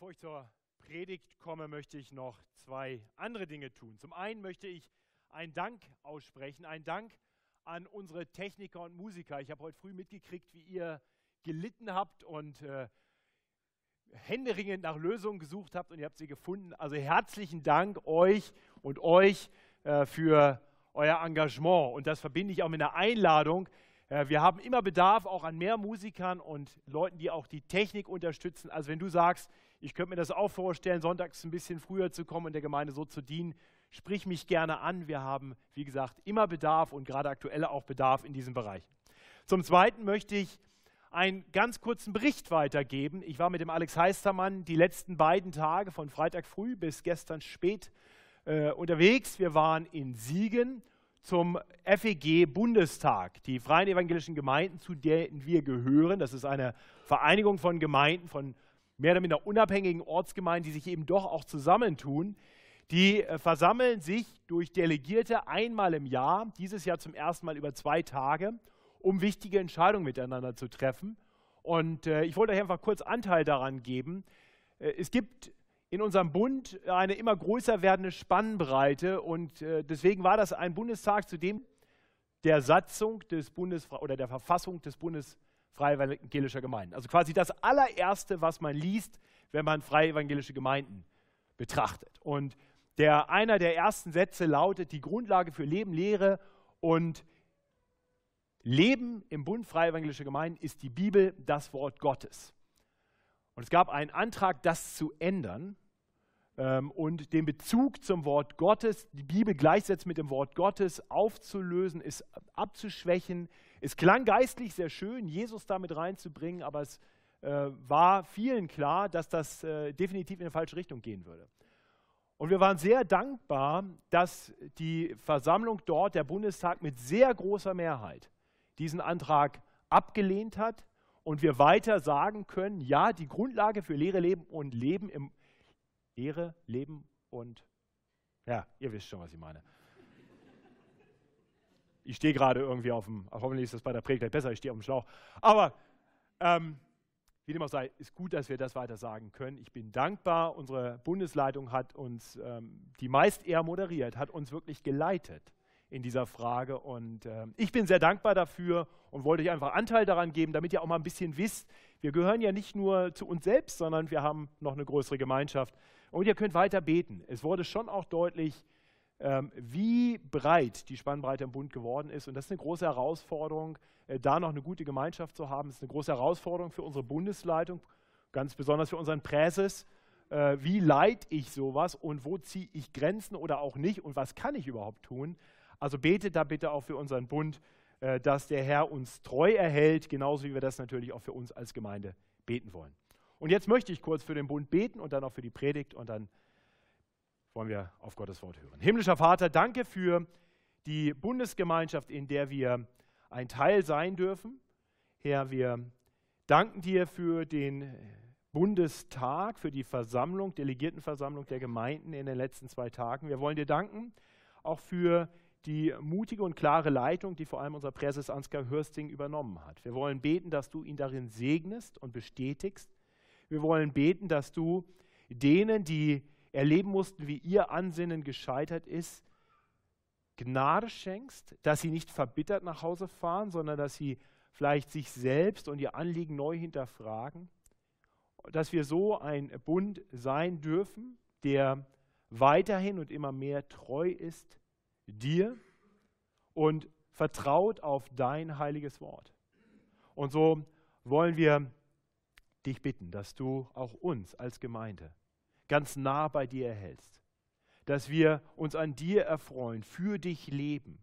Bevor ich zur Predigt komme, möchte ich noch zwei andere Dinge tun. Zum einen möchte ich einen Dank aussprechen, einen Dank an unsere Techniker und Musiker. Ich habe heute früh mitgekriegt, wie ihr gelitten habt und äh, händeringend nach Lösungen gesucht habt und ihr habt sie gefunden. Also herzlichen Dank euch und euch äh, für euer Engagement. Und das verbinde ich auch mit einer Einladung. Äh, wir haben immer Bedarf auch an mehr Musikern und Leuten, die auch die Technik unterstützen. Also wenn du sagst, ich könnte mir das auch vorstellen, sonntags ein bisschen früher zu kommen und der Gemeinde so zu dienen, sprich mich gerne an. Wir haben, wie gesagt, immer Bedarf und gerade aktuell auch Bedarf in diesem Bereich. Zum Zweiten möchte ich einen ganz kurzen Bericht weitergeben. Ich war mit dem Alex Heistermann die letzten beiden Tage von Freitag früh bis gestern spät äh, unterwegs. Wir waren in Siegen zum FEG-Bundestag, die Freien Evangelischen Gemeinden, zu denen wir gehören. Das ist eine Vereinigung von Gemeinden, von mehr oder minder unabhängigen Ortsgemeinden, die sich eben doch auch zusammentun. Die äh, versammeln sich durch Delegierte einmal im Jahr, dieses Jahr zum ersten Mal über zwei Tage, um wichtige Entscheidungen miteinander zu treffen. Und äh, ich wollte euch einfach kurz Anteil daran geben. Äh, es gibt in unserem Bund eine immer größer werdende Spannbreite und deswegen war das ein Bundestag, zu dem der Satzung des Bundes oder der Verfassung des Bundes Freie Evangelischer Gemeinden. Also quasi das allererste, was man liest, wenn man Freie Evangelische Gemeinden betrachtet. Und der, einer der ersten Sätze lautet, die Grundlage für Leben, Lehre und Leben im Bund Freie Evangelische Gemeinden ist die Bibel, das Wort Gottes. Und es gab einen Antrag, das zu ändern ähm, und den Bezug zum Wort Gottes, die Bibel gleichsetzen mit dem Wort Gottes, aufzulösen, ist abzuschwächen, es klang geistlich sehr schön, Jesus damit reinzubringen, aber es äh, war vielen klar, dass das äh, definitiv in eine falsche Richtung gehen würde. Und wir waren sehr dankbar, dass die Versammlung dort, der Bundestag, mit sehr großer Mehrheit diesen Antrag abgelehnt hat und wir weiter sagen können, ja, die Grundlage für Lehre, Leben und Leben im Lehre, Leben und ja, ihr wisst schon, was ich meine ich stehe gerade irgendwie auf dem, hoffentlich ist das bei der Predigt besser, ich stehe auf dem Schlauch. Aber ähm, wie dem auch sei, ist gut, dass wir das weiter sagen können. Ich bin dankbar. Unsere Bundesleitung hat uns, ähm, die meist eher moderiert, hat uns wirklich geleitet in dieser Frage. Und äh, ich bin sehr dankbar dafür und wollte euch einfach Anteil daran geben, damit ihr auch mal ein bisschen wisst, wir gehören ja nicht nur zu uns selbst, sondern wir haben noch eine größere Gemeinschaft. Und ihr könnt weiter beten. Es wurde schon auch deutlich, wie breit die Spannbreite im Bund geworden ist. Und das ist eine große Herausforderung, äh, da noch eine gute Gemeinschaft zu haben. Das ist eine große Herausforderung für unsere Bundesleitung, ganz besonders für unseren Präses. Äh, wie leite ich sowas und wo ziehe ich Grenzen oder auch nicht und was kann ich überhaupt tun? Also betet da bitte auch für unseren Bund, äh, dass der Herr uns treu erhält, genauso wie wir das natürlich auch für uns als Gemeinde beten wollen. Und jetzt möchte ich kurz für den Bund beten und dann auch für die Predigt und dann wollen wir auf Gottes Wort hören. Himmlischer Vater, danke für die Bundesgemeinschaft, in der wir ein Teil sein dürfen. Herr, wir danken dir für den Bundestag, für die Versammlung, Delegiertenversammlung der Gemeinden in den letzten zwei Tagen. Wir wollen dir danken auch für die mutige und klare Leitung, die vor allem unser Präses Ansgar Hörsting übernommen hat. Wir wollen beten, dass du ihn darin segnest und bestätigst. Wir wollen beten, dass du denen, die erleben mussten, wie ihr Ansinnen gescheitert ist, Gnade schenkst, dass sie nicht verbittert nach Hause fahren, sondern dass sie vielleicht sich selbst und ihr Anliegen neu hinterfragen, dass wir so ein Bund sein dürfen, der weiterhin und immer mehr treu ist dir und vertraut auf dein heiliges Wort. Und so wollen wir dich bitten, dass du auch uns als Gemeinde ganz nah bei dir erhältst. Dass wir uns an dir erfreuen, für dich leben,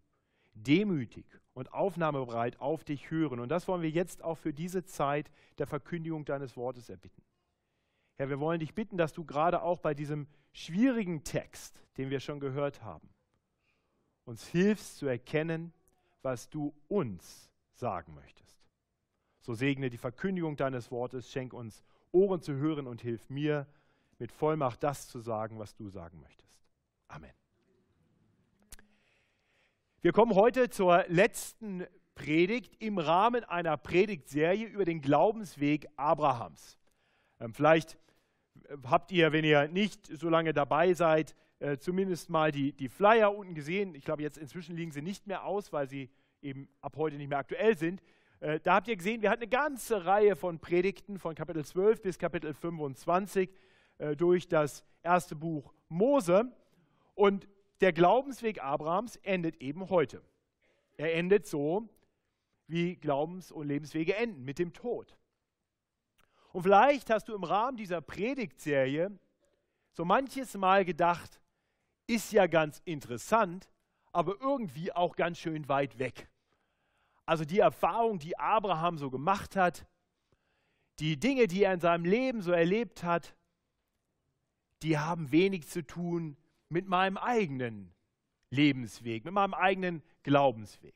demütig und aufnahmebereit auf dich hören. Und das wollen wir jetzt auch für diese Zeit der Verkündigung deines Wortes erbitten. Herr, wir wollen dich bitten, dass du gerade auch bei diesem schwierigen Text, den wir schon gehört haben, uns hilfst zu erkennen, was du uns sagen möchtest. So segne die Verkündigung deines Wortes, schenk uns Ohren zu hören und hilf mir, mit Vollmacht das zu sagen, was du sagen möchtest. Amen. Wir kommen heute zur letzten Predigt im Rahmen einer Predigtserie über den Glaubensweg Abrahams. Ähm, vielleicht habt ihr, wenn ihr nicht so lange dabei seid, äh, zumindest mal die, die Flyer unten gesehen. Ich glaube, jetzt inzwischen liegen sie nicht mehr aus, weil sie eben ab heute nicht mehr aktuell sind. Äh, da habt ihr gesehen, wir hatten eine ganze Reihe von Predigten von Kapitel 12 bis Kapitel 25 äh, durch das erste Buch Mose. Und der Glaubensweg Abrahams endet eben heute. Er endet so, wie Glaubens- und Lebenswege enden, mit dem Tod. Und vielleicht hast du im Rahmen dieser Predigtserie so manches Mal gedacht, ist ja ganz interessant, aber irgendwie auch ganz schön weit weg. Also die Erfahrung, die Abraham so gemacht hat, die Dinge, die er in seinem Leben so erlebt hat, die haben wenig zu tun mit meinem eigenen Lebensweg, mit meinem eigenen Glaubensweg.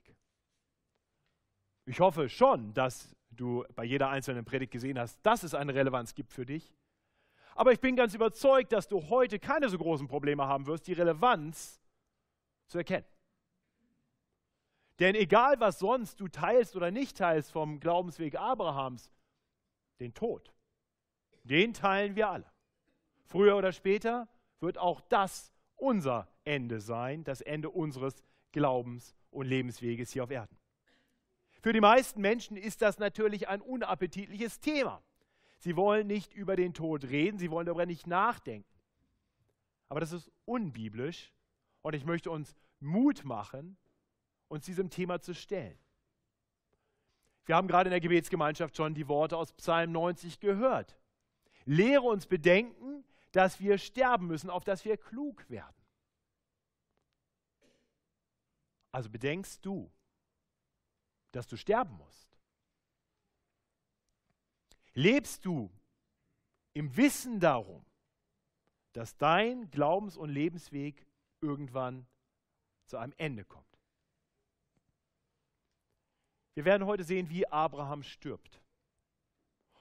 Ich hoffe schon, dass du bei jeder einzelnen Predigt gesehen hast, dass es eine Relevanz gibt für dich. Aber ich bin ganz überzeugt, dass du heute keine so großen Probleme haben wirst, die Relevanz zu erkennen. Denn egal, was sonst du teilst oder nicht teilst vom Glaubensweg Abrahams, den Tod, den teilen wir alle. Früher oder später wird auch das unser Ende sein, das Ende unseres Glaubens und Lebensweges hier auf Erden. Für die meisten Menschen ist das natürlich ein unappetitliches Thema. Sie wollen nicht über den Tod reden, sie wollen darüber nicht nachdenken. Aber das ist unbiblisch und ich möchte uns Mut machen, uns diesem Thema zu stellen. Wir haben gerade in der Gebetsgemeinschaft schon die Worte aus Psalm 90 gehört. Lehre uns bedenken, dass wir sterben müssen, auf dass wir klug werden. Also bedenkst du, dass du sterben musst? Lebst du im Wissen darum, dass dein Glaubens- und Lebensweg irgendwann zu einem Ende kommt? Wir werden heute sehen, wie Abraham stirbt.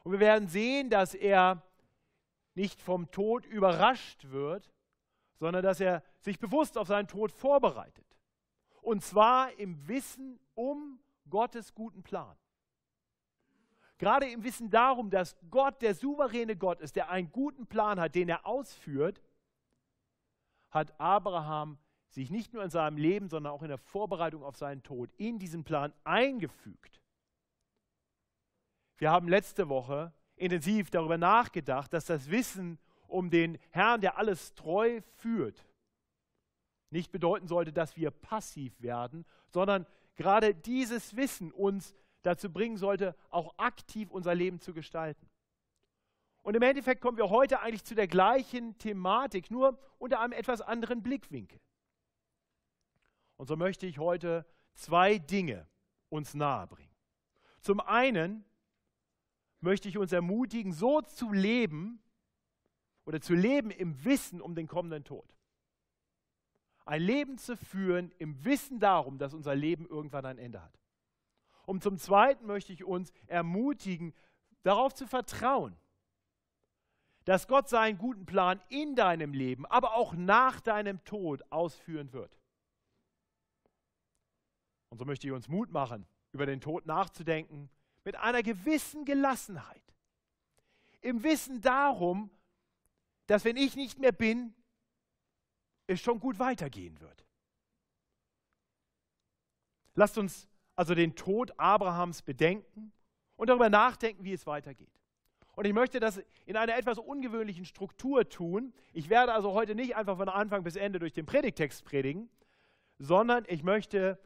Und wir werden sehen, dass er nicht vom Tod überrascht wird, sondern dass er sich bewusst auf seinen Tod vorbereitet. Und zwar im Wissen um Gottes guten Plan. Gerade im Wissen darum, dass Gott der souveräne Gott ist, der einen guten Plan hat, den er ausführt, hat Abraham sich nicht nur in seinem Leben, sondern auch in der Vorbereitung auf seinen Tod in diesen Plan eingefügt. Wir haben letzte Woche intensiv darüber nachgedacht, dass das Wissen um den Herrn, der alles treu führt, nicht bedeuten sollte, dass wir passiv werden, sondern gerade dieses Wissen uns dazu bringen sollte, auch aktiv unser Leben zu gestalten. Und im Endeffekt kommen wir heute eigentlich zu der gleichen Thematik, nur unter einem etwas anderen Blickwinkel. Und so möchte ich heute zwei Dinge uns nahebringen. Zum einen möchte ich uns ermutigen, so zu leben oder zu leben im Wissen um den kommenden Tod ein Leben zu führen im Wissen darum, dass unser Leben irgendwann ein Ende hat. Und zum Zweiten möchte ich uns ermutigen, darauf zu vertrauen, dass Gott seinen guten Plan in deinem Leben, aber auch nach deinem Tod ausführen wird. Und so möchte ich uns Mut machen, über den Tod nachzudenken, mit einer gewissen Gelassenheit. Im Wissen darum, dass wenn ich nicht mehr bin, es schon gut weitergehen wird. Lasst uns also den Tod Abrahams bedenken und darüber nachdenken, wie es weitergeht. Und ich möchte das in einer etwas ungewöhnlichen Struktur tun. Ich werde also heute nicht einfach von Anfang bis Ende durch den Predigtext predigen, sondern ich möchte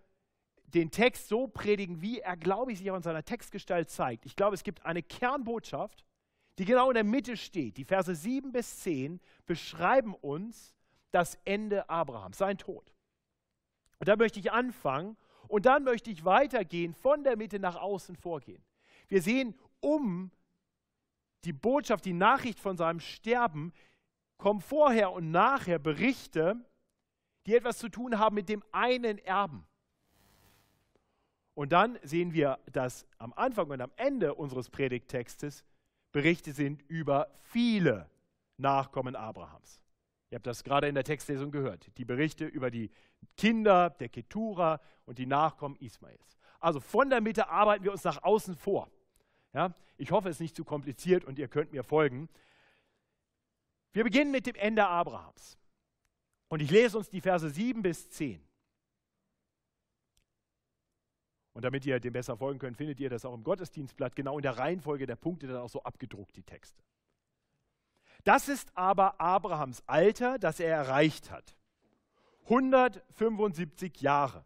den Text so predigen, wie er, glaube ich, sich auch in seiner Textgestalt zeigt. Ich glaube, es gibt eine Kernbotschaft, die genau in der Mitte steht. Die Verse 7 bis 10 beschreiben uns, das Ende Abrahams, sein Tod. Und da möchte ich anfangen und dann möchte ich weitergehen, von der Mitte nach außen vorgehen. Wir sehen um die Botschaft, die Nachricht von seinem Sterben, kommen vorher und nachher Berichte, die etwas zu tun haben mit dem einen Erben. Und dann sehen wir, dass am Anfang und am Ende unseres Predigttextes Berichte sind über viele Nachkommen Abrahams. Ihr habt das gerade in der Textlesung gehört. Die Berichte über die Kinder der Ketura und die Nachkommen Ismaels. Also von der Mitte arbeiten wir uns nach außen vor. Ja, ich hoffe, es ist nicht zu kompliziert und ihr könnt mir folgen. Wir beginnen mit dem Ende Abrahams. Und ich lese uns die Verse 7 bis 10. Und damit ihr dem besser folgen könnt, findet ihr das auch im Gottesdienstblatt, genau in der Reihenfolge der Punkte, dann auch so abgedruckt, die Texte. Das ist aber Abrahams Alter, das er erreicht hat. 175 Jahre.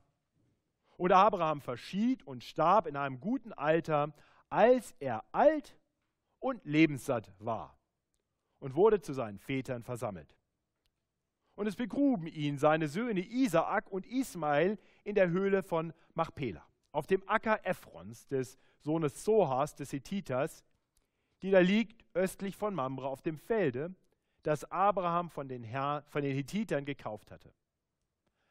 Und Abraham verschied und starb in einem guten Alter, als er alt und lebenssatt war und wurde zu seinen Vätern versammelt. Und es begruben ihn seine Söhne Isaak und Ismael in der Höhle von Machpela auf dem Acker Ephrons, des Sohnes Sohas, des Hethiters, die da liegt östlich von Mamre auf dem Felde, das Abraham von den, Herr, von den Hethitern gekauft hatte.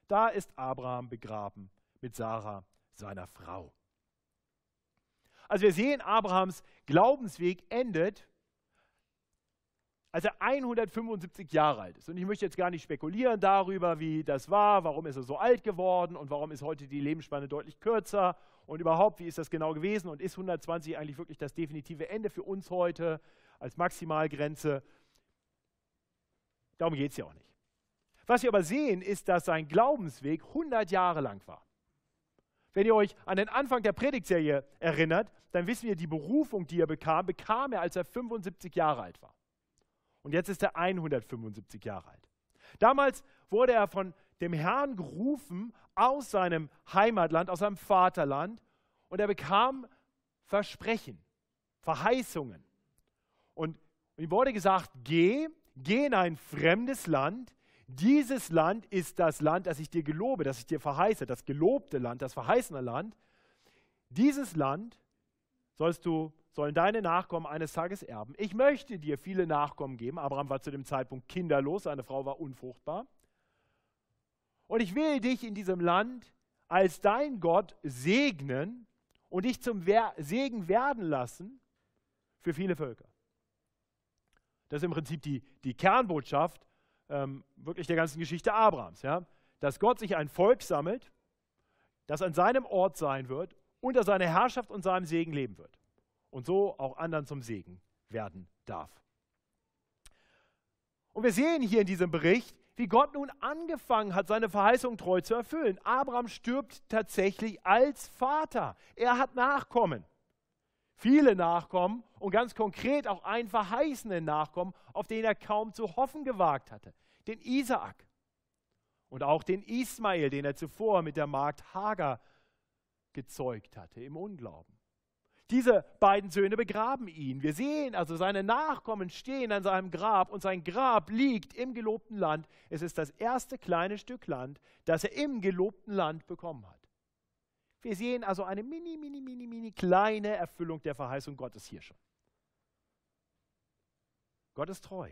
Da ist Abraham begraben mit Sarah, seiner Frau. Also wir sehen, Abrahams Glaubensweg endet als er 175 Jahre alt ist. Und ich möchte jetzt gar nicht spekulieren darüber, wie das war, warum ist er so alt geworden und warum ist heute die Lebensspanne deutlich kürzer und überhaupt, wie ist das genau gewesen und ist 120 eigentlich wirklich das definitive Ende für uns heute als Maximalgrenze? Darum geht es ja auch nicht. Was wir aber sehen, ist, dass sein Glaubensweg 100 Jahre lang war. Wenn ihr euch an den Anfang der Predigtserie erinnert, dann wissen wir, die Berufung, die er bekam, bekam er, als er 75 Jahre alt war. Und jetzt ist er 175 Jahre alt. Damals wurde er von dem Herrn gerufen aus seinem Heimatland, aus seinem Vaterland. Und er bekam Versprechen, Verheißungen. Und ihm wurde gesagt, geh, geh in ein fremdes Land. Dieses Land ist das Land, das ich dir gelobe, das ich dir verheiße, das gelobte Land, das verheißene Land. Dieses Land sollst du sollen deine Nachkommen eines Tages erben. Ich möchte dir viele Nachkommen geben. Abraham war zu dem Zeitpunkt kinderlos, seine Frau war unfruchtbar. Und ich will dich in diesem Land als dein Gott segnen und dich zum Segen werden lassen für viele Völker. Das ist im Prinzip die, die Kernbotschaft ähm, wirklich der ganzen Geschichte Abrahams. Ja? Dass Gott sich ein Volk sammelt, das an seinem Ort sein wird, unter seiner Herrschaft und seinem Segen leben wird und so auch anderen zum Segen werden darf. Und wir sehen hier in diesem Bericht, wie Gott nun angefangen hat, seine Verheißung treu zu erfüllen. Abraham stirbt tatsächlich als Vater. Er hat Nachkommen. Viele Nachkommen und ganz konkret auch einen verheißenen Nachkommen, auf den er kaum zu hoffen gewagt hatte, den Isaak. Und auch den Ismael, den er zuvor mit der Magd Hagar gezeugt hatte im Unglauben. Diese beiden Söhne begraben ihn. Wir sehen also, seine Nachkommen stehen an seinem Grab und sein Grab liegt im gelobten Land. Es ist das erste kleine Stück Land, das er im gelobten Land bekommen hat. Wir sehen also eine mini, mini, mini, mini kleine Erfüllung der Verheißung Gottes hier schon. Gott ist treu.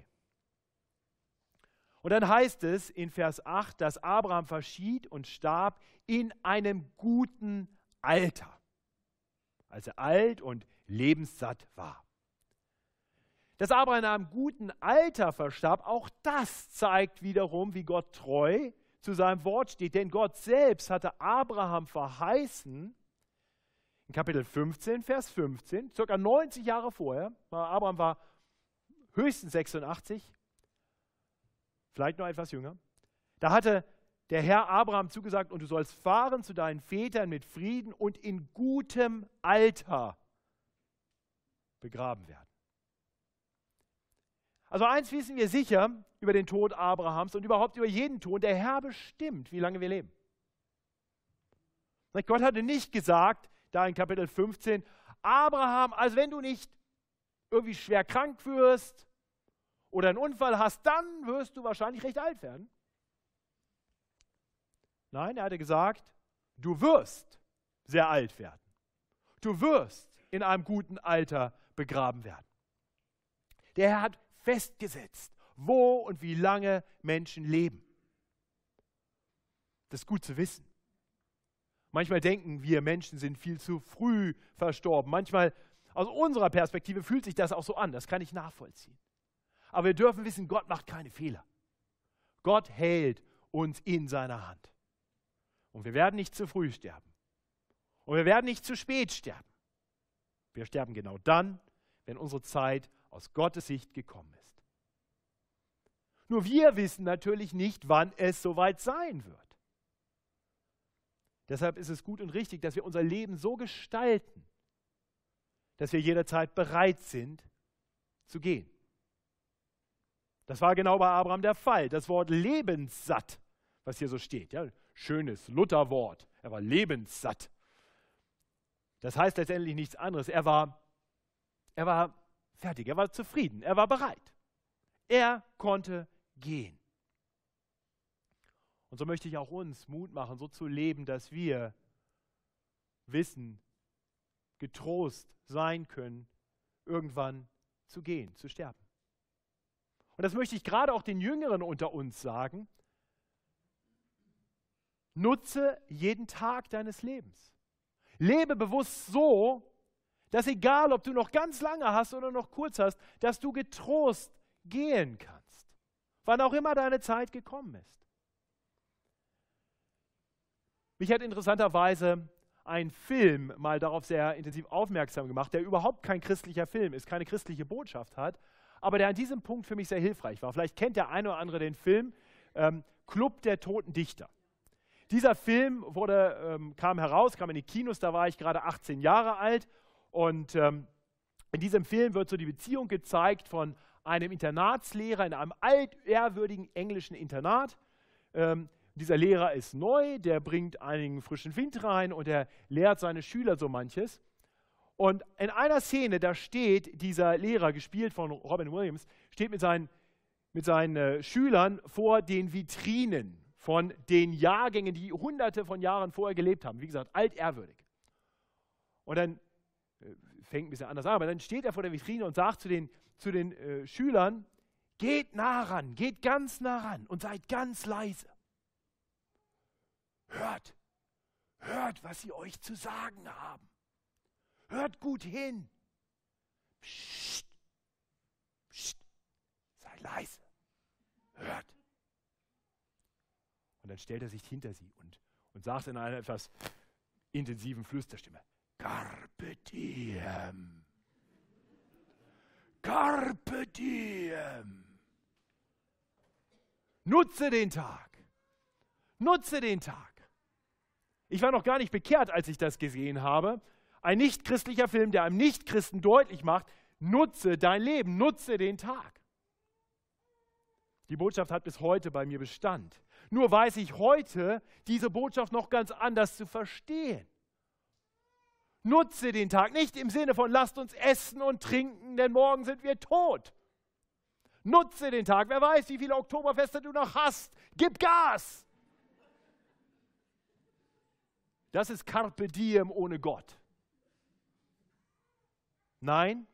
Und dann heißt es in Vers 8, dass Abraham verschied und starb in einem guten Alter als er alt und lebenssatt war. Dass Abraham in einem guten Alter verstarb, auch das zeigt wiederum, wie Gott treu zu seinem Wort steht. Denn Gott selbst hatte Abraham verheißen, in Kapitel 15, Vers 15, circa 90 Jahre vorher, Abraham war höchstens 86, vielleicht noch etwas jünger, da hatte der Herr Abraham zugesagt, und du sollst fahren zu deinen Vätern mit Frieden und in gutem Alter begraben werden. Also eins wissen wir sicher über den Tod Abrahams und überhaupt über jeden Tod, der Herr bestimmt, wie lange wir leben. Gott hatte nicht gesagt, da in Kapitel 15, Abraham, also wenn du nicht irgendwie schwer krank wirst oder einen Unfall hast, dann wirst du wahrscheinlich recht alt werden. Nein, er hatte gesagt, du wirst sehr alt werden. Du wirst in einem guten Alter begraben werden. Der Herr hat festgesetzt, wo und wie lange Menschen leben. Das ist gut zu wissen. Manchmal denken wir, Menschen sind viel zu früh verstorben. Manchmal, aus unserer Perspektive, fühlt sich das auch so an. Das kann ich nachvollziehen. Aber wir dürfen wissen, Gott macht keine Fehler. Gott hält uns in seiner Hand. Und wir werden nicht zu früh sterben. Und wir werden nicht zu spät sterben. Wir sterben genau dann, wenn unsere Zeit aus Gottes Sicht gekommen ist. Nur wir wissen natürlich nicht, wann es soweit sein wird. Deshalb ist es gut und richtig, dass wir unser Leben so gestalten, dass wir jederzeit bereit sind zu gehen. Das war genau bei Abraham der Fall. Das Wort lebenssatt, was hier so steht, ja, schönes Lutherwort. Er war lebenssatt. Das heißt letztendlich nichts anderes. Er war, er war fertig, er war zufrieden, er war bereit. Er konnte gehen. Und so möchte ich auch uns Mut machen, so zu leben, dass wir wissen, getrost sein können, irgendwann zu gehen, zu sterben. Und das möchte ich gerade auch den Jüngeren unter uns sagen. Nutze jeden Tag deines Lebens. Lebe bewusst so, dass egal, ob du noch ganz lange hast oder noch kurz hast, dass du getrost gehen kannst, wann auch immer deine Zeit gekommen ist. Mich hat interessanterweise ein Film mal darauf sehr intensiv aufmerksam gemacht, der überhaupt kein christlicher Film ist, keine christliche Botschaft hat, aber der an diesem Punkt für mich sehr hilfreich war. Vielleicht kennt der eine oder andere den Film ähm, Club der Toten Dichter. Dieser Film wurde, ähm, kam heraus, kam in die Kinos, da war ich gerade 18 Jahre alt und ähm, in diesem Film wird so die Beziehung gezeigt von einem Internatslehrer in einem altehrwürdigen englischen Internat. Ähm, dieser Lehrer ist neu, der bringt einigen frischen Wind rein und er lehrt seine Schüler so manches. Und in einer Szene, da steht dieser Lehrer, gespielt von Robin Williams, steht mit seinen, mit seinen äh, Schülern vor den Vitrinen von den Jahrgängen, die hunderte von Jahren vorher gelebt haben. Wie gesagt, altehrwürdig. Und dann äh, fängt ein bisschen anders an, aber dann steht er vor der Vitrine und sagt zu den, zu den äh, Schülern, geht nah ran, geht ganz nah ran und seid ganz leise. Hört, hört, was sie euch zu sagen haben. Hört gut hin. Psst, psst, sei leise. Hört. Und dann stellt er sich hinter sie und, und sagt in einer etwas intensiven Flüsterstimme, Carpe diem. Carpe diem. Nutze den Tag. Nutze den Tag. Ich war noch gar nicht bekehrt, als ich das gesehen habe. Ein nichtchristlicher Film, der einem Nichtchristen deutlich macht, nutze dein Leben, nutze den Tag. Die Botschaft hat bis heute bei mir Bestand. Nur weiß ich heute diese Botschaft noch ganz anders zu verstehen. Nutze den Tag nicht im Sinne von lasst uns essen und trinken, denn morgen sind wir tot. Nutze den Tag. Wer weiß, wie viele Oktoberfeste du noch hast. Gib Gas. Das ist Carpe Diem ohne Gott. Nein,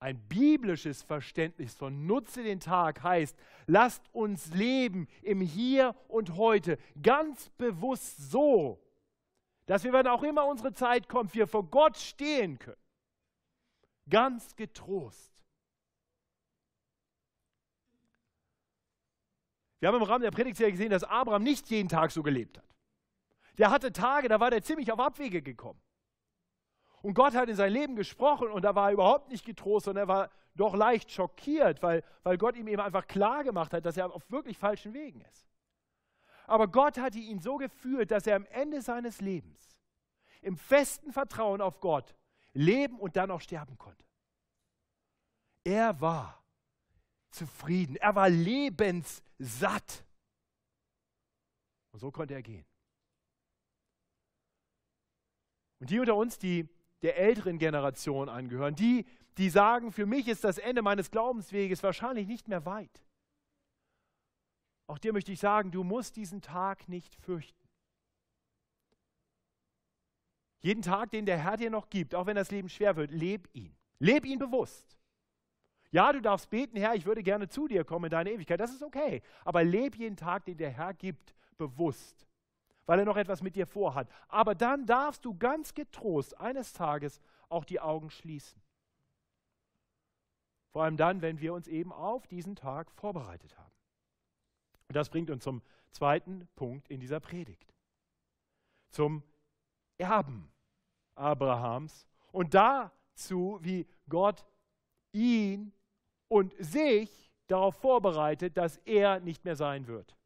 ein biblisches Verständnis von Nutze den Tag heißt, lasst uns leben im Hier und Heute ganz bewusst so, dass wir, wenn auch immer unsere Zeit kommt, wir vor Gott stehen können. Ganz getrost. Wir haben im Rahmen der Predigtserie gesehen, dass Abraham nicht jeden Tag so gelebt hat. Der hatte Tage, da war der ziemlich auf Abwege gekommen. Und Gott hat in sein Leben gesprochen und da war er überhaupt nicht getrost, sondern er war doch leicht schockiert, weil, weil Gott ihm eben einfach klar gemacht hat, dass er auf wirklich falschen Wegen ist. Aber Gott hatte ihn so geführt, dass er am Ende seines Lebens im festen Vertrauen auf Gott leben und dann auch sterben konnte. Er war zufrieden, er war lebenssatt. Und so konnte er gehen. Und die unter uns, die der älteren Generation angehören, die, die sagen, für mich ist das Ende meines Glaubensweges wahrscheinlich nicht mehr weit. Auch dir möchte ich sagen, du musst diesen Tag nicht fürchten. Jeden Tag, den der Herr dir noch gibt, auch wenn das Leben schwer wird, leb ihn. Leb ihn bewusst. Ja, du darfst beten, Herr, ich würde gerne zu dir kommen in deine Ewigkeit. Das ist okay. Aber leb jeden Tag, den der Herr gibt, bewusst weil er noch etwas mit dir vorhat. Aber dann darfst du ganz getrost eines Tages auch die Augen schließen. Vor allem dann, wenn wir uns eben auf diesen Tag vorbereitet haben. Und das bringt uns zum zweiten Punkt in dieser Predigt. Zum Erben Abrahams und dazu, wie Gott ihn und sich darauf vorbereitet, dass er nicht mehr sein wird.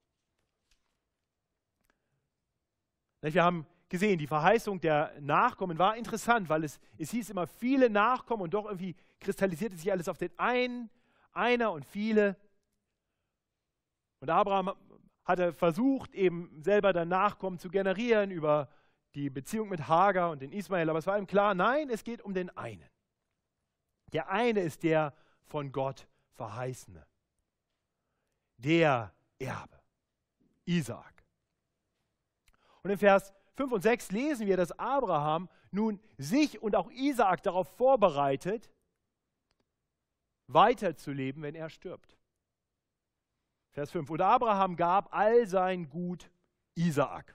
Wir haben gesehen, die Verheißung der Nachkommen war interessant, weil es, es hieß immer viele Nachkommen und doch irgendwie kristallisierte sich alles auf den einen, einer und viele. Und Abraham hatte versucht, eben selber dann Nachkommen zu generieren über die Beziehung mit Hagar und den Ismael, aber es war ihm klar, nein, es geht um den einen. Der eine ist der von Gott verheißene, der Erbe, Isaak. Und in Vers 5 und 6 lesen wir, dass Abraham nun sich und auch Isaak darauf vorbereitet, weiterzuleben, wenn er stirbt. Vers 5. Und Abraham gab all sein Gut Isaak.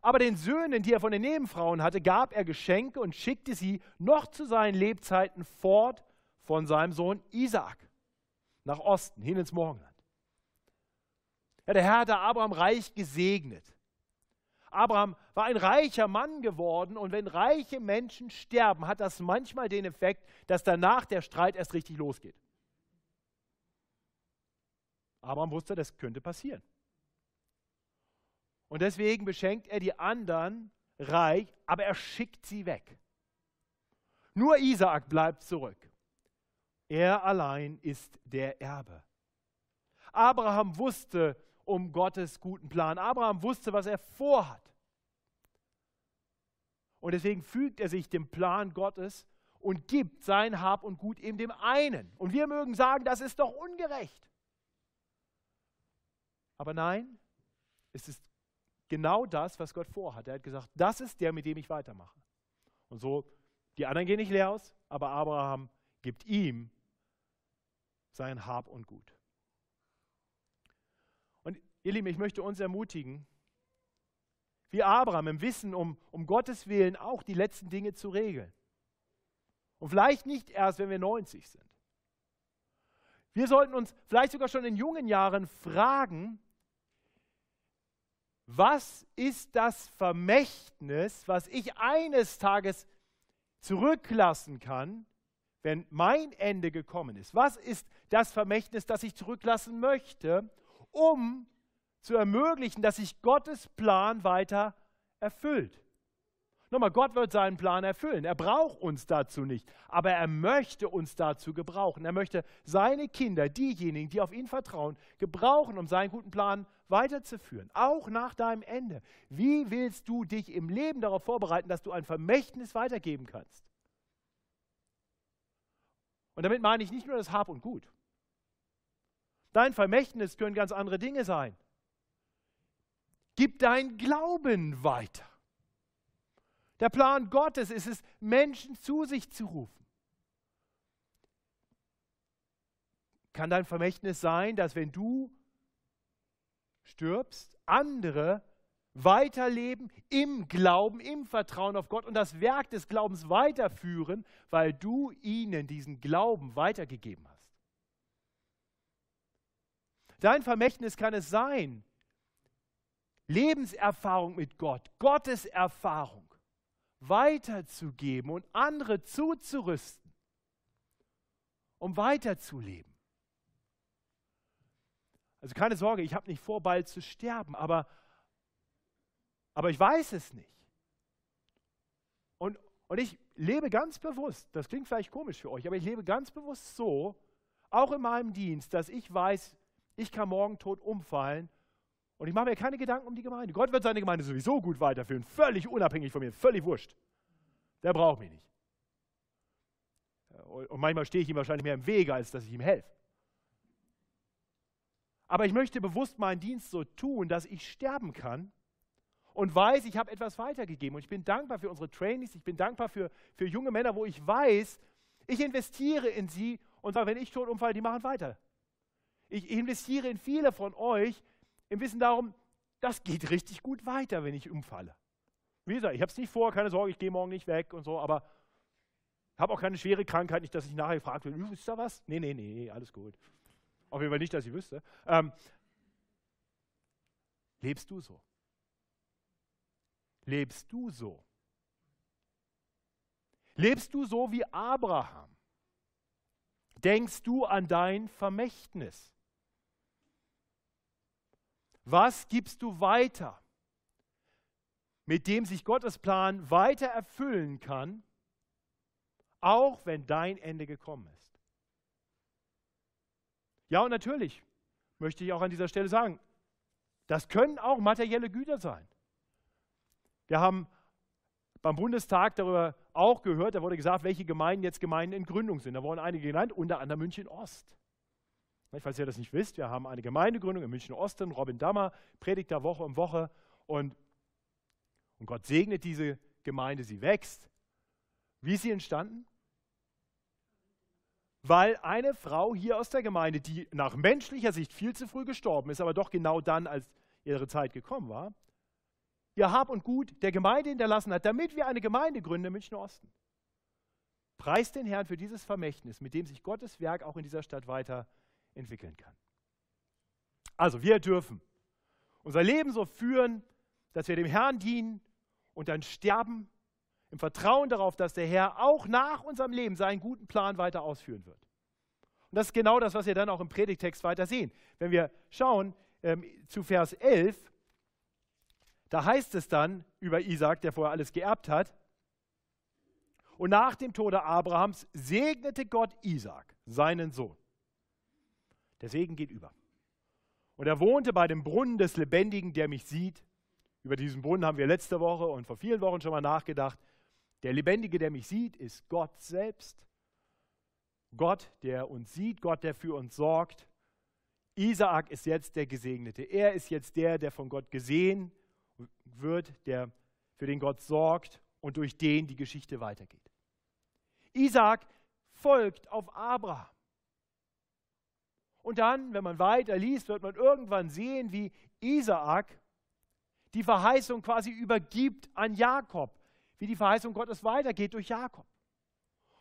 Aber den Söhnen, die er von den Nebenfrauen hatte, gab er Geschenke und schickte sie noch zu seinen Lebzeiten fort von seinem Sohn Isaak nach Osten, hin ins Morgenland. Ja, der Herr hatte Abraham reich gesegnet. Abraham war ein reicher Mann geworden und wenn reiche Menschen sterben, hat das manchmal den Effekt, dass danach der Streit erst richtig losgeht. Abraham wusste, das könnte passieren. Und deswegen beschenkt er die anderen reich, aber er schickt sie weg. Nur Isaak bleibt zurück. Er allein ist der Erbe. Abraham wusste um Gottes guten Plan. Abraham wusste, was er vorhat. Und deswegen fügt er sich dem Plan Gottes und gibt sein Hab und Gut eben dem einen. Und wir mögen sagen, das ist doch ungerecht. Aber nein, es ist genau das, was Gott vorhat. Er hat gesagt, das ist der, mit dem ich weitermache. Und so, die anderen gehen nicht leer aus, aber Abraham gibt ihm sein Hab und Gut. Ihr Lieben, ich möchte uns ermutigen, wie Abraham im Wissen um, um Gottes Willen auch die letzten Dinge zu regeln. Und vielleicht nicht erst, wenn wir 90 sind. Wir sollten uns vielleicht sogar schon in jungen Jahren fragen, was ist das Vermächtnis, was ich eines Tages zurücklassen kann, wenn mein Ende gekommen ist? Was ist das Vermächtnis, das ich zurücklassen möchte, um zu ermöglichen, dass sich Gottes Plan weiter erfüllt? Nochmal, Gott wird seinen Plan erfüllen. Er braucht uns dazu nicht, aber er möchte uns dazu gebrauchen. Er möchte seine Kinder, diejenigen, die auf ihn vertrauen, gebrauchen, um seinen guten Plan weiterzuführen, auch nach deinem Ende. Wie willst du dich im Leben darauf vorbereiten, dass du ein Vermächtnis weitergeben kannst? Und damit meine ich nicht nur das Hab und Gut. Dein Vermächtnis können ganz andere Dinge sein. Gib dein Glauben weiter. Der Plan Gottes ist es, Menschen zu sich zu rufen. Kann dein Vermächtnis sein, dass wenn du stirbst, andere weiterleben im Glauben, im Vertrauen auf Gott und das Werk des Glaubens weiterführen, weil du ihnen diesen Glauben weitergegeben hast. Dein Vermächtnis kann es sein, Lebenserfahrung mit Gott, Gottes Erfahrung weiterzugeben und andere zuzurüsten, um weiterzuleben. Also keine Sorge, ich habe nicht vor, bald zu sterben, aber, aber ich weiß es nicht. Und, und ich lebe ganz bewusst, das klingt vielleicht komisch für euch, aber ich lebe ganz bewusst so, auch in meinem Dienst, dass ich weiß, ich kann morgen tot umfallen und ich mache mir keine Gedanken um die Gemeinde. Gott wird seine Gemeinde sowieso gut weiterführen, völlig unabhängig von mir, völlig wurscht. Der braucht mich nicht. Und manchmal stehe ich ihm wahrscheinlich mehr im Wege, als dass ich ihm helfe. Aber ich möchte bewusst meinen Dienst so tun, dass ich sterben kann und weiß, ich habe etwas weitergegeben. Und ich bin dankbar für unsere Trainees, ich bin dankbar für, für junge Männer, wo ich weiß, ich investiere in sie und sage, wenn ich tot umfalle, die machen weiter. Ich investiere in viele von euch im Wissen darum, das geht richtig gut weiter, wenn ich umfalle. Wie gesagt, ich habe es nicht vor, keine Sorge, ich gehe morgen nicht weg und so, aber habe auch keine schwere Krankheit, nicht, dass ich nachher gefragt werde, ist da was? Nee, nee, nee, alles gut. Auf jeden Fall nicht, dass ich wüsste. Ähm, lebst du so? Lebst du so? Lebst du so wie Abraham? Denkst du an dein Vermächtnis? Was gibst du weiter, mit dem sich Gottes Plan weiter erfüllen kann, auch wenn dein Ende gekommen ist? Ja, und natürlich möchte ich auch an dieser Stelle sagen, das können auch materielle Güter sein. Wir haben beim Bundestag darüber auch gehört, da wurde gesagt, welche Gemeinden jetzt Gemeinden in Gründung sind. Da wurden einige genannt, unter anderem München Ost. Falls ihr das nicht wisst, wir haben eine Gemeindegründung in München Osten. Robin Dammer predigt da Woche um Woche und, und Gott segnet diese Gemeinde, sie wächst. Wie ist sie entstanden? Weil eine Frau hier aus der Gemeinde, die nach menschlicher Sicht viel zu früh gestorben ist, aber doch genau dann, als ihre Zeit gekommen war, ihr Hab und Gut der Gemeinde hinterlassen hat, damit wir eine Gemeinde gründen im Münchner Osten. Preist den Herrn für dieses Vermächtnis, mit dem sich Gottes Werk auch in dieser Stadt weiterentwickeln kann. Also, wir dürfen unser Leben so führen, dass wir dem Herrn dienen und dann sterben im Vertrauen darauf, dass der Herr auch nach unserem Leben seinen guten Plan weiter ausführen wird. Und das ist genau das, was wir dann auch im Predigtext weiter sehen. Wenn wir schauen ähm, zu Vers 11, da heißt es dann über Isaac, der vorher alles geerbt hat, und nach dem Tode Abrahams segnete Gott Isaac, seinen Sohn. Der Segen geht über. Und er wohnte bei dem Brunnen des Lebendigen, der mich sieht. Über diesen Brunnen haben wir letzte Woche und vor vielen Wochen schon mal nachgedacht. Der Lebendige, der mich sieht, ist Gott selbst. Gott, der uns sieht, Gott, der für uns sorgt. Isaak ist jetzt der Gesegnete. Er ist jetzt der, der von Gott gesehen wird der für den Gott sorgt und durch den die Geschichte weitergeht. Isaac folgt auf Abraham. Und dann, wenn man weiter liest, wird man irgendwann sehen, wie Isaak die Verheißung quasi übergibt an Jakob, wie die Verheißung Gottes weitergeht durch Jakob.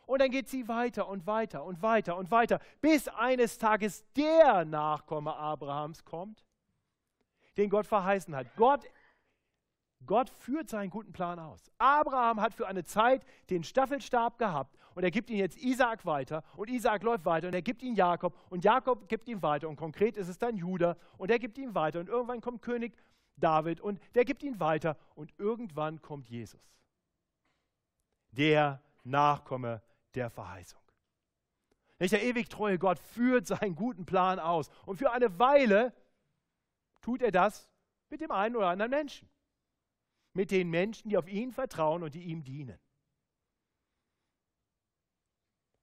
Und dann geht sie weiter und weiter und weiter und weiter, bis eines Tages der Nachkomme Abrahams kommt, den Gott verheißen hat. Gott Gott führt seinen guten Plan aus. Abraham hat für eine Zeit den Staffelstab gehabt und er gibt ihn jetzt Isaak weiter und Isaak läuft weiter und er gibt ihn Jakob und Jakob gibt ihn weiter und konkret ist es dann Judah und er gibt ihn weiter und irgendwann kommt König David und der gibt ihn weiter und irgendwann kommt Jesus. Der Nachkomme der Verheißung. Der ewig treue Gott führt seinen guten Plan aus und für eine Weile tut er das mit dem einen oder anderen Menschen mit den Menschen, die auf ihn vertrauen und die ihm dienen.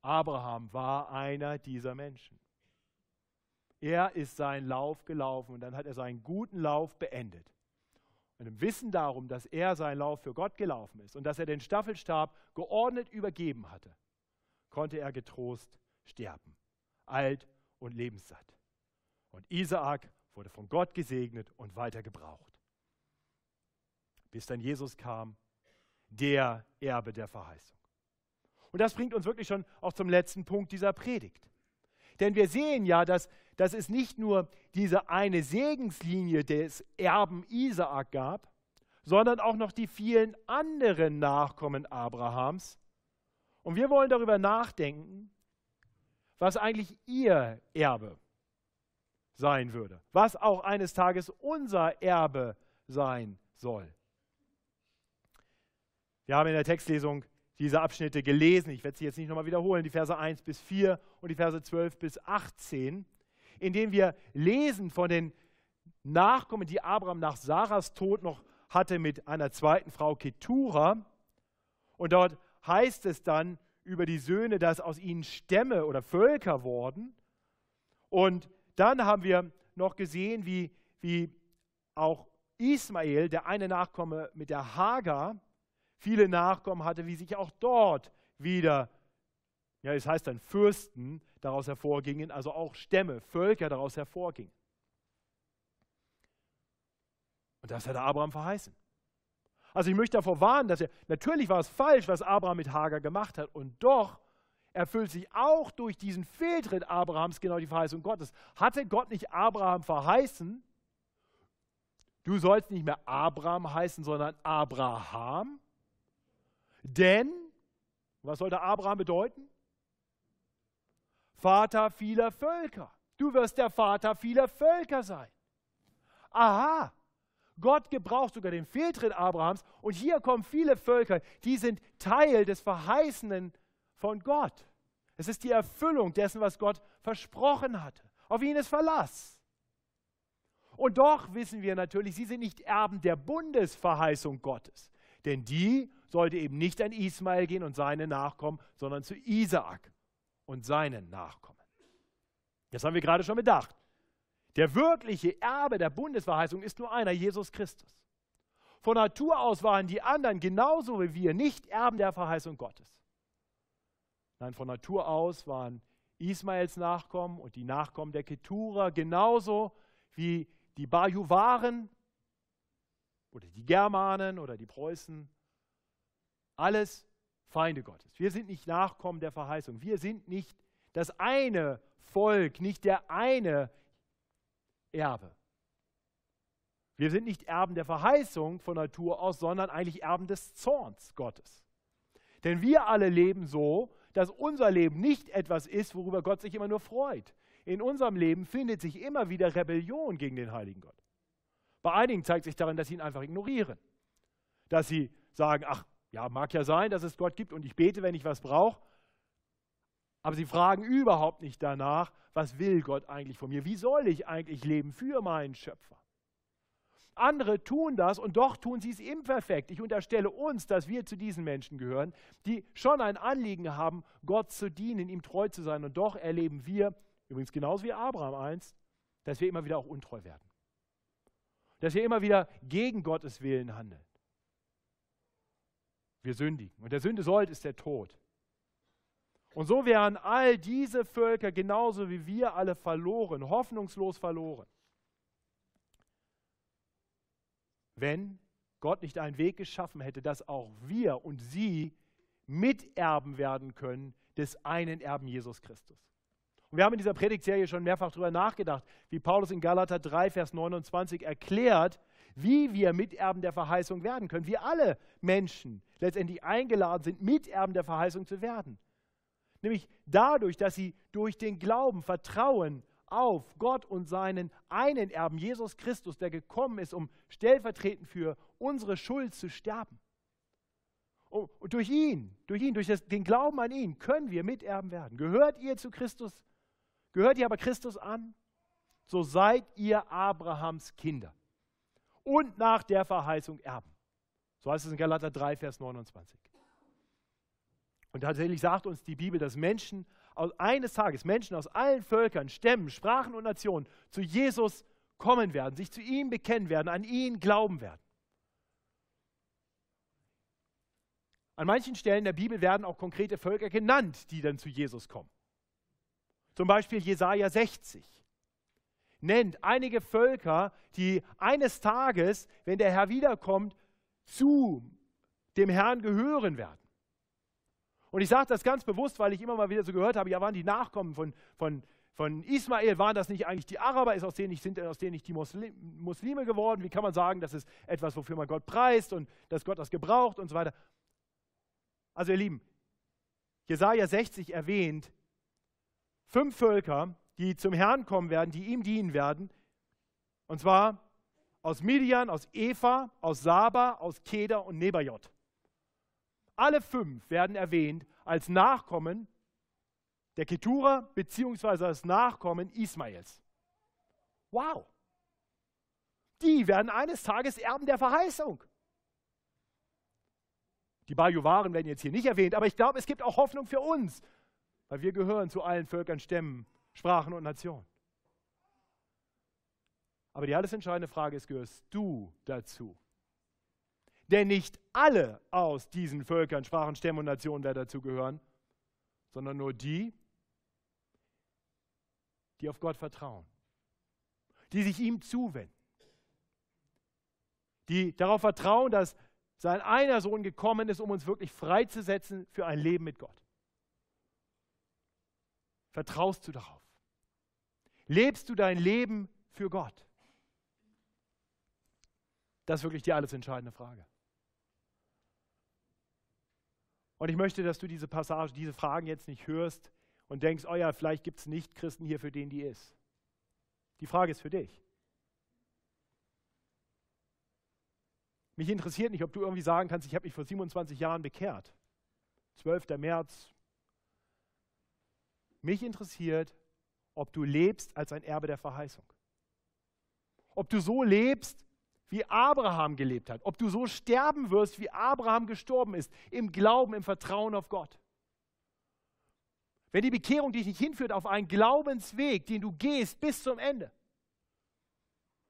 Abraham war einer dieser Menschen. Er ist seinen Lauf gelaufen und dann hat er seinen guten Lauf beendet. Und im Wissen darum, dass er seinen Lauf für Gott gelaufen ist und dass er den Staffelstab geordnet übergeben hatte, konnte er getrost sterben, alt und lebenssatt. Und Isaak wurde von Gott gesegnet und weiter gebraucht bis dann Jesus kam, der Erbe der Verheißung. Und das bringt uns wirklich schon auch zum letzten Punkt dieser Predigt. Denn wir sehen ja, dass, dass es nicht nur diese eine Segenslinie des Erben Isaak gab, sondern auch noch die vielen anderen Nachkommen Abrahams. Und wir wollen darüber nachdenken, was eigentlich ihr Erbe sein würde, was auch eines Tages unser Erbe sein soll. Wir haben in der Textlesung diese Abschnitte gelesen. Ich werde sie jetzt nicht nochmal wiederholen, die Verse 1 bis 4 und die Verse 12 bis 18, in denen wir lesen von den Nachkommen, die Abraham nach Sarahs Tod noch hatte mit einer zweiten Frau Ketura. Und dort heißt es dann über die Söhne, dass aus ihnen Stämme oder Völker wurden. Und dann haben wir noch gesehen, wie, wie auch Ismael, der eine Nachkomme mit der Hagar, viele Nachkommen hatte, wie sich auch dort wieder, ja, es heißt dann Fürsten daraus hervorgingen, also auch Stämme, Völker daraus hervorgingen. Und das hat Abraham verheißen. Also ich möchte davor warnen, dass er, natürlich war es falsch, was Abraham mit Hagar gemacht hat, und doch erfüllt sich auch durch diesen Fehltritt Abrahams genau die Verheißung Gottes. Hatte Gott nicht Abraham verheißen, du sollst nicht mehr Abraham heißen, sondern Abraham? Denn, was sollte Abraham bedeuten? Vater vieler Völker. Du wirst der Vater vieler Völker sein. Aha, Gott gebraucht sogar den Fehltritt Abrahams und hier kommen viele Völker, die sind Teil des Verheißenen von Gott. Es ist die Erfüllung dessen, was Gott versprochen hatte. Auf ihn ist Verlass. Und doch wissen wir natürlich, sie sind nicht Erben der Bundesverheißung Gottes. Denn die sollte eben nicht an Ismael gehen und seine Nachkommen, sondern zu Isaak und seinen Nachkommen. Das haben wir gerade schon bedacht. Der wirkliche Erbe der Bundesverheißung ist nur einer, Jesus Christus. Von Natur aus waren die anderen genauso wie wir nicht Erben der Verheißung Gottes. Nein, von Natur aus waren Ismaels Nachkommen und die Nachkommen der Ketura genauso wie die Bajuwaren oder die Germanen oder die Preußen. Alles Feinde Gottes. Wir sind nicht Nachkommen der Verheißung. Wir sind nicht das eine Volk, nicht der eine Erbe. Wir sind nicht Erben der Verheißung von Natur aus, sondern eigentlich Erben des Zorns Gottes. Denn wir alle leben so, dass unser Leben nicht etwas ist, worüber Gott sich immer nur freut. In unserem Leben findet sich immer wieder Rebellion gegen den heiligen Gott. Bei einigen zeigt sich darin, dass sie ihn einfach ignorieren. Dass sie sagen, ach, ja, mag ja sein, dass es Gott gibt und ich bete, wenn ich was brauche. Aber sie fragen überhaupt nicht danach, was will Gott eigentlich von mir? Wie soll ich eigentlich leben für meinen Schöpfer? Andere tun das und doch tun sie es imperfekt. Ich unterstelle uns, dass wir zu diesen Menschen gehören, die schon ein Anliegen haben, Gott zu dienen, ihm treu zu sein. Und doch erleben wir, übrigens genauso wie Abraham einst, dass wir immer wieder auch untreu werden. Dass wir immer wieder gegen Gottes Willen handeln. Wir sündigen. Und der Sünde sollt ist der Tod. Und so wären all diese Völker genauso wie wir alle verloren, hoffnungslos verloren. Wenn Gott nicht einen Weg geschaffen hätte, dass auch wir und sie Miterben werden können des einen Erben Jesus Christus. Und wir haben in dieser Predigtserie schon mehrfach darüber nachgedacht, wie Paulus in Galater 3, Vers 29 erklärt, wie wir Miterben der Verheißung werden können. Wir alle Menschen letztendlich eingeladen sind, Miterben der Verheißung zu werden. Nämlich dadurch, dass sie durch den Glauben vertrauen auf Gott und seinen einen Erben, Jesus Christus, der gekommen ist, um stellvertretend für unsere Schuld zu sterben. Und durch ihn, durch ihn, durch das, den Glauben an ihn können wir Miterben werden. Gehört ihr zu Christus? Gehört ihr aber Christus an? So seid ihr Abrahams Kinder und nach der Verheißung Erben. So heißt es in Galater 3, Vers 29. Und tatsächlich sagt uns die Bibel, dass Menschen eines Tages, Menschen aus allen Völkern, Stämmen, Sprachen und Nationen zu Jesus kommen werden, sich zu ihm bekennen werden, an ihn glauben werden. An manchen Stellen der Bibel werden auch konkrete Völker genannt, die dann zu Jesus kommen. Zum Beispiel Jesaja 60 nennt einige Völker, die eines Tages, wenn der Herr wiederkommt, zu dem Herrn gehören werden. Und ich sage das ganz bewusst, weil ich immer mal wieder so gehört habe, ja, waren die Nachkommen von, von, von Ismael, waren das nicht eigentlich die Araber, ist aus denen nicht, sind aus denen nicht die Muslim, Muslime geworden? Wie kann man sagen, das ist etwas, wofür man Gott preist und dass Gott das gebraucht und so weiter? Also ihr Lieben, Jesaja 60 erwähnt fünf Völker, die zum Herrn kommen werden, die ihm dienen werden. Und zwar aus Midian, aus Eva, aus Saba, aus Keda und Nebajot. Alle fünf werden erwähnt als Nachkommen der Ketura beziehungsweise als Nachkommen Ismaels. Wow! Die werden eines Tages Erben der Verheißung. Die Bajuwaren werden jetzt hier nicht erwähnt, aber ich glaube, es gibt auch Hoffnung für uns, weil wir gehören zu allen Völkern, Stämmen, Sprachen und Nationen. Aber die alles entscheidende Frage ist, gehörst du dazu? Denn nicht alle aus diesen Völkern, Sprachen, Stämmen und Nationen werden dazugehören, sondern nur die, die auf Gott vertrauen, die sich ihm zuwenden, die darauf vertrauen, dass sein einer Sohn gekommen ist, um uns wirklich freizusetzen für ein Leben mit Gott. Vertraust du darauf? Lebst du dein Leben für Gott? Das ist wirklich die alles entscheidende Frage. Und ich möchte, dass du diese Passage, diese Fragen jetzt nicht hörst und denkst, oh ja, vielleicht gibt es nicht Christen hier, für den die ist. Die Frage ist für dich. Mich interessiert nicht, ob du irgendwie sagen kannst, ich habe mich vor 27 Jahren bekehrt. 12. März. Mich interessiert, ob du lebst als ein Erbe der Verheißung. Ob du so lebst, wie Abraham gelebt hat. Ob du so sterben wirst, wie Abraham gestorben ist, im Glauben, im Vertrauen auf Gott. Wenn die Bekehrung dich nicht hinführt auf einen Glaubensweg, den du gehst bis zum Ende,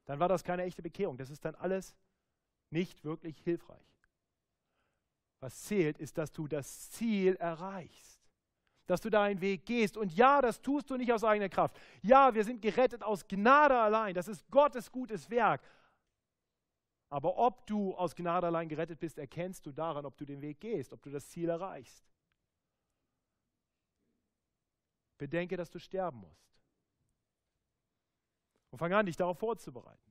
dann war das keine echte Bekehrung. Das ist dann alles nicht wirklich hilfreich. Was zählt, ist, dass du das Ziel erreichst, dass du deinen Weg gehst. Und ja, das tust du nicht aus eigener Kraft. Ja, wir sind gerettet aus Gnade allein. Das ist Gottes gutes Werk. Aber ob du aus Gnade allein gerettet bist, erkennst du daran, ob du den Weg gehst, ob du das Ziel erreichst. Bedenke, dass du sterben musst. Und fang an, dich darauf vorzubereiten.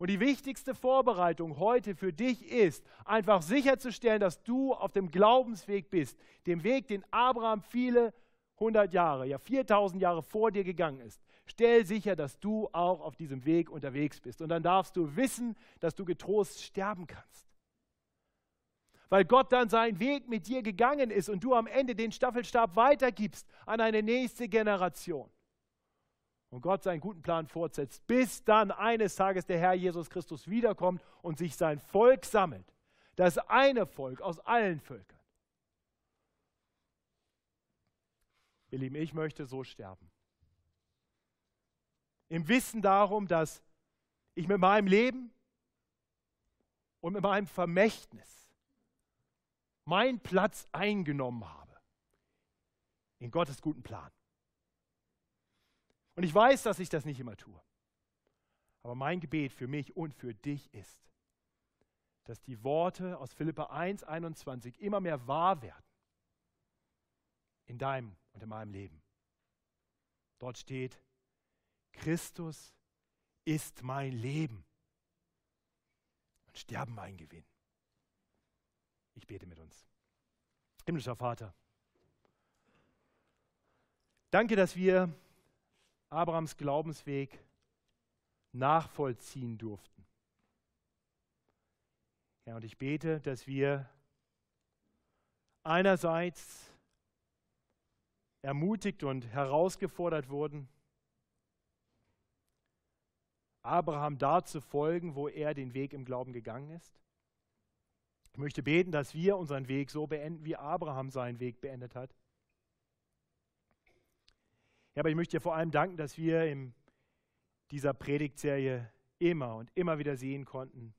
Und die wichtigste Vorbereitung heute für dich ist, einfach sicherzustellen, dass du auf dem Glaubensweg bist, dem Weg, den Abraham viele hundert Jahre, ja 4000 Jahre vor dir gegangen ist. Stell sicher, dass du auch auf diesem Weg unterwegs bist. Und dann darfst du wissen, dass du getrost sterben kannst. Weil Gott dann seinen Weg mit dir gegangen ist und du am Ende den Staffelstab weitergibst an eine nächste Generation und Gott seinen guten Plan fortsetzt, bis dann eines Tages der Herr Jesus Christus wiederkommt und sich sein Volk sammelt. Das eine Volk aus allen Völkern. Ihr Lieben, ich möchte so sterben. Im Wissen darum, dass ich mit meinem Leben und mit meinem Vermächtnis meinen Platz eingenommen habe in Gottes guten Plan. Und ich weiß, dass ich das nicht immer tue. Aber mein Gebet für mich und für dich ist, dass die Worte aus Philippa 1, 21 immer mehr wahr werden in deinem und in meinem Leben. Dort steht, Christus ist mein Leben und Sterben mein Gewinn. Ich bete mit uns. Himmlischer Vater, danke, dass wir Abrahams Glaubensweg nachvollziehen durften. Ja, und ich bete, dass wir einerseits ermutigt und herausgefordert wurden, Abraham da zu folgen, wo er den Weg im Glauben gegangen ist. Ich möchte beten, dass wir unseren Weg so beenden, wie Abraham seinen Weg beendet hat. Ja, aber ich möchte dir vor allem danken, dass wir in dieser Predigtserie immer und immer wieder sehen konnten,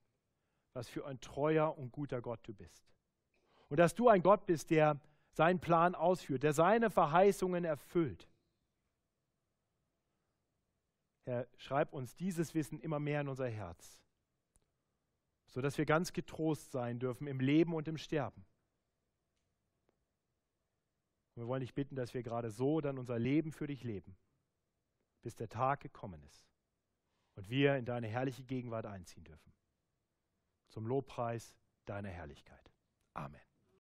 was für ein treuer und guter Gott du bist. Und dass du ein Gott bist, der seinen Plan ausführt, der seine Verheißungen erfüllt. Herr, schreib uns dieses Wissen immer mehr in unser Herz, sodass wir ganz getrost sein dürfen im Leben und im Sterben. Wir wollen dich bitten, dass wir gerade so dann unser Leben für dich leben, bis der Tag gekommen ist und wir in deine herrliche Gegenwart einziehen dürfen. Zum Lobpreis deiner Herrlichkeit. Amen.